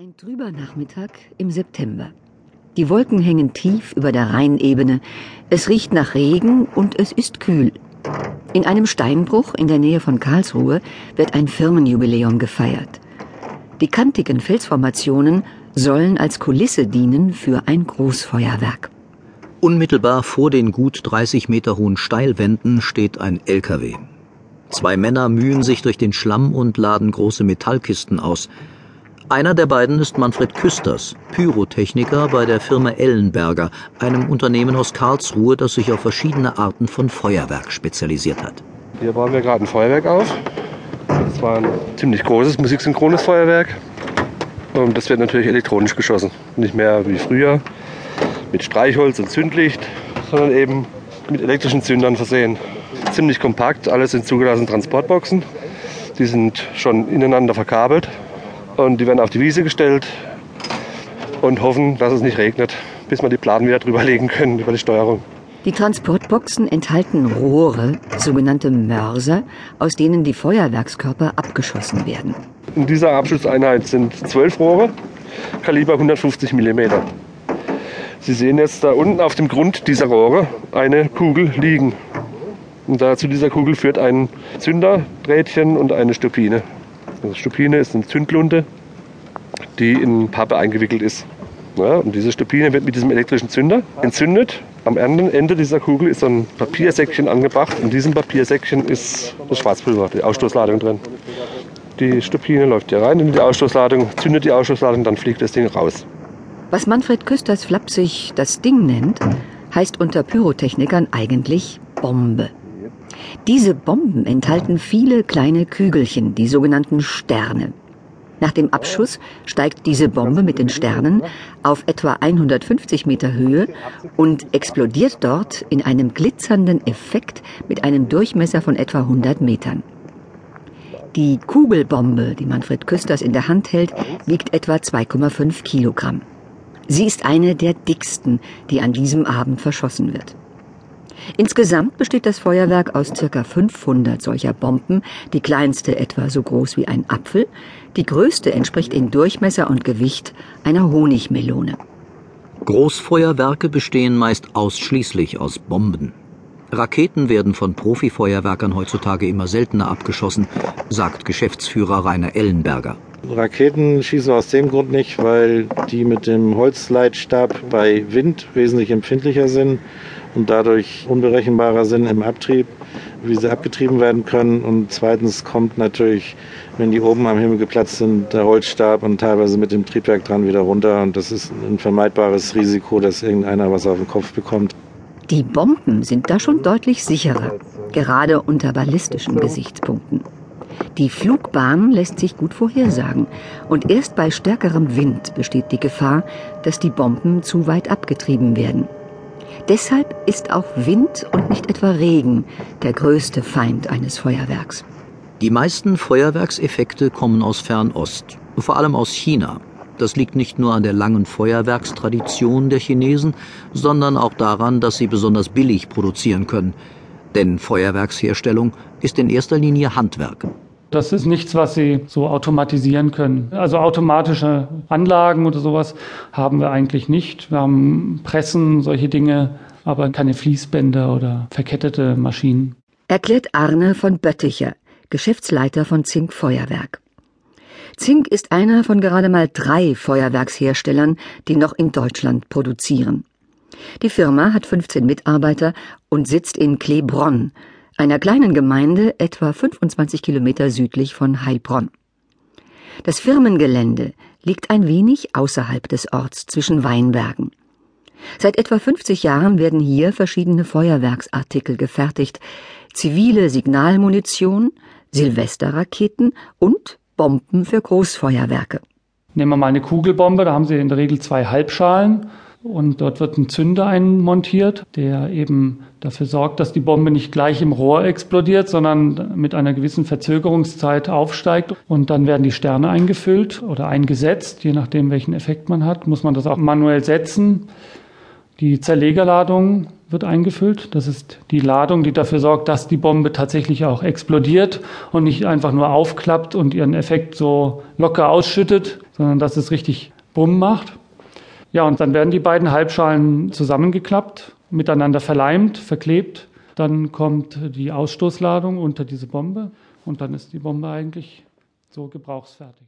Ein trüber Nachmittag im September. Die Wolken hängen tief über der Rheinebene. Es riecht nach Regen und es ist kühl. In einem Steinbruch in der Nähe von Karlsruhe wird ein Firmenjubiläum gefeiert. Die kantigen Felsformationen sollen als Kulisse dienen für ein Großfeuerwerk. Unmittelbar vor den gut 30 Meter hohen Steilwänden steht ein LKW. Zwei Männer mühen sich durch den Schlamm und laden große Metallkisten aus. Einer der beiden ist Manfred Küsters, Pyrotechniker bei der Firma Ellenberger, einem Unternehmen aus Karlsruhe, das sich auf verschiedene Arten von Feuerwerk spezialisiert hat. Hier bauen wir gerade ein Feuerwerk auf. Das war ein ziemlich großes musiksynchrones Feuerwerk. Und das wird natürlich elektronisch geschossen. Nicht mehr wie früher mit Streichholz und Zündlicht, sondern eben mit elektrischen Zündern versehen. Ziemlich kompakt, alles sind zugelassene Transportboxen. Die sind schon ineinander verkabelt und die werden auf die Wiese gestellt und hoffen, dass es nicht regnet, bis wir die Platten wieder drüber legen können über die Steuerung. Die Transportboxen enthalten Rohre, sogenannte Mörser, aus denen die Feuerwerkskörper abgeschossen werden. In dieser Abschusseinheit sind zwölf Rohre, Kaliber 150 mm. Sie sehen jetzt da unten auf dem Grund dieser Rohre eine Kugel liegen. Und da zu dieser Kugel führt ein Zünderdrähtchen und eine Stupine. Also Stupine ist eine Zündlunte, die in Pappe eingewickelt ist. Ja, und diese Stupine wird mit diesem elektrischen Zünder entzündet. Am anderen Ende dieser Kugel ist ein Papiersäckchen angebracht. In diesem Papiersäckchen ist das Schwarzpulver, die Ausstoßladung drin. Die Stupine läuft hier rein in die Ausstoßladung, zündet die Ausstoßladung, dann fliegt das Ding raus. Was Manfred Küsters flapsig das Ding nennt, heißt unter Pyrotechnikern eigentlich Bombe. Diese Bomben enthalten viele kleine Kügelchen, die sogenannten Sterne. Nach dem Abschuss steigt diese Bombe mit den Sternen auf etwa 150 Meter Höhe und explodiert dort in einem glitzernden Effekt mit einem Durchmesser von etwa 100 Metern. Die Kugelbombe, die Manfred Küsters in der Hand hält, wiegt etwa 2,5 Kilogramm. Sie ist eine der dicksten, die an diesem Abend verschossen wird. Insgesamt besteht das Feuerwerk aus ca. 500 solcher Bomben, die kleinste etwa so groß wie ein Apfel, die größte entspricht in Durchmesser und Gewicht einer Honigmelone. Großfeuerwerke bestehen meist ausschließlich aus Bomben. Raketen werden von Profifeuerwerkern heutzutage immer seltener abgeschossen, sagt Geschäftsführer Rainer Ellenberger. Raketen schießen wir aus dem Grund nicht, weil die mit dem Holzleitstab bei Wind wesentlich empfindlicher sind und dadurch unberechenbarer sind im Abtrieb, wie sie abgetrieben werden können. Und zweitens kommt natürlich, wenn die oben am Himmel geplatzt sind, der Holzstab und teilweise mit dem Triebwerk dran wieder runter. Und das ist ein vermeidbares Risiko, dass irgendeiner was auf den Kopf bekommt. Die Bomben sind da schon deutlich sicherer, gerade unter ballistischen Gesichtspunkten. Die Flugbahn lässt sich gut vorhersagen und erst bei stärkerem Wind besteht die Gefahr, dass die Bomben zu weit abgetrieben werden. Deshalb ist auch Wind und nicht etwa Regen der größte Feind eines Feuerwerks. Die meisten Feuerwerkseffekte kommen aus Fernost, vor allem aus China. Das liegt nicht nur an der langen Feuerwerkstradition der Chinesen, sondern auch daran, dass sie besonders billig produzieren können. Denn Feuerwerksherstellung ist in erster Linie Handwerk. Das ist nichts, was Sie so automatisieren können. Also automatische Anlagen oder sowas haben wir eigentlich nicht. Wir haben Pressen, solche Dinge, aber keine Fließbänder oder verkettete Maschinen. Erklärt Arne von Bötticher, Geschäftsleiter von Zink Feuerwerk. Zink ist einer von gerade mal drei Feuerwerksherstellern, die noch in Deutschland produzieren. Die Firma hat 15 Mitarbeiter und sitzt in Klebronn, einer kleinen Gemeinde etwa 25 Kilometer südlich von Heilbronn. Das Firmengelände liegt ein wenig außerhalb des Orts zwischen Weinbergen. Seit etwa 50 Jahren werden hier verschiedene Feuerwerksartikel gefertigt, zivile Signalmunition, Silvesterraketen und Bomben für Großfeuerwerke. Nehmen wir mal eine Kugelbombe, da haben Sie in der Regel zwei Halbschalen und dort wird ein Zünder einmontiert, der eben dafür sorgt, dass die Bombe nicht gleich im Rohr explodiert, sondern mit einer gewissen Verzögerungszeit aufsteigt und dann werden die Sterne eingefüllt oder eingesetzt, je nachdem welchen Effekt man hat, muss man das auch manuell setzen. Die Zerlegerladung wird eingefüllt. Das ist die Ladung, die dafür sorgt, dass die Bombe tatsächlich auch explodiert und nicht einfach nur aufklappt und ihren Effekt so locker ausschüttet, sondern dass es richtig Bumm macht. Ja, und dann werden die beiden Halbschalen zusammengeklappt, miteinander verleimt, verklebt. Dann kommt die Ausstoßladung unter diese Bombe und dann ist die Bombe eigentlich so gebrauchsfertig.